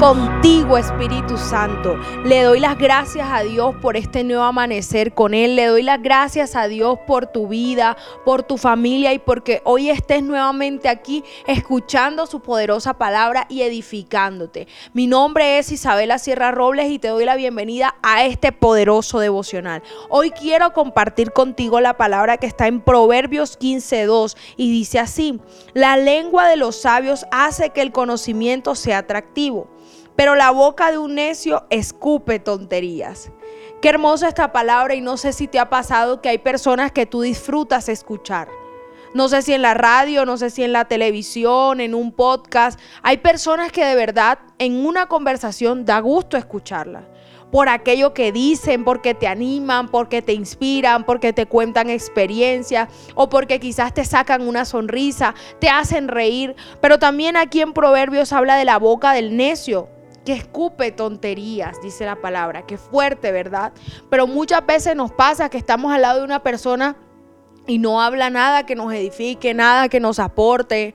contigo, Espíritu Santo. Le doy las gracias a Dios por este nuevo amanecer con Él. Le doy las gracias a Dios por tu vida, por tu familia y porque hoy estés nuevamente aquí escuchando su poderosa palabra y edificándote. Mi nombre es Isabela Sierra Robles y te doy la bienvenida a este poderoso devocional. Hoy quiero compartir contigo la palabra que está en Proverbios 15.2 y dice así, la lengua de los sabios hace que el conocimiento sea atractivo pero la boca de un necio escupe tonterías. Qué hermosa esta palabra y no sé si te ha pasado que hay personas que tú disfrutas escuchar. No sé si en la radio, no sé si en la televisión, en un podcast. Hay personas que de verdad en una conversación da gusto escucharla. Por aquello que dicen, porque te animan, porque te inspiran, porque te cuentan experiencias o porque quizás te sacan una sonrisa, te hacen reír. Pero también aquí en Proverbios habla de la boca del necio que escupe tonterías, dice la palabra. Qué fuerte, ¿verdad? Pero muchas veces nos pasa que estamos al lado de una persona y no habla nada que nos edifique, nada que nos aporte,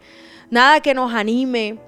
nada que nos anime.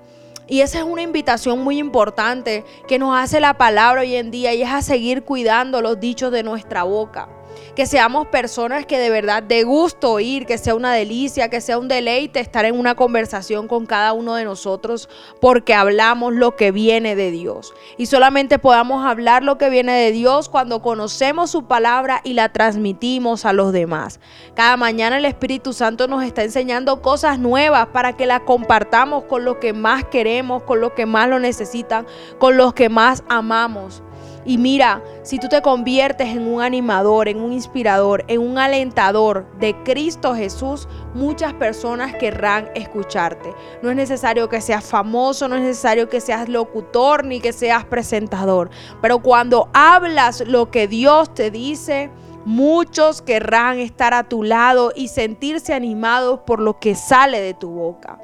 Y esa es una invitación muy importante que nos hace la palabra hoy en día y es a seguir cuidando los dichos de nuestra boca que seamos personas que de verdad de gusto oír, que sea una delicia, que sea un deleite estar en una conversación con cada uno de nosotros porque hablamos lo que viene de Dios. Y solamente podamos hablar lo que viene de Dios cuando conocemos su palabra y la transmitimos a los demás. Cada mañana el Espíritu Santo nos está enseñando cosas nuevas para que las compartamos con los que más queremos, con los que más lo necesitan, con los que más amamos. Y mira, si tú te conviertes en un animador, en un inspirador, en un alentador de Cristo Jesús, muchas personas querrán escucharte. No es necesario que seas famoso, no es necesario que seas locutor ni que seas presentador. Pero cuando hablas lo que Dios te dice, muchos querrán estar a tu lado y sentirse animados por lo que sale de tu boca.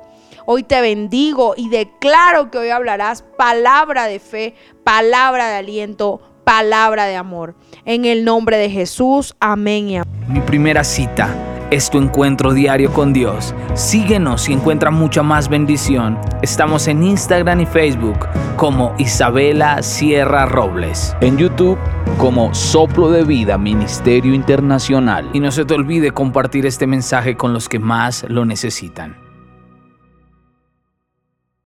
Hoy te bendigo y declaro que hoy hablarás palabra de fe, palabra de aliento, palabra de amor. En el nombre de Jesús, amén y amén. Mi primera cita es tu encuentro diario con Dios. Síguenos y encuentra mucha más bendición. Estamos en Instagram y Facebook como Isabela Sierra Robles. En YouTube como Soplo de Vida Ministerio Internacional. Y no se te olvide compartir este mensaje con los que más lo necesitan.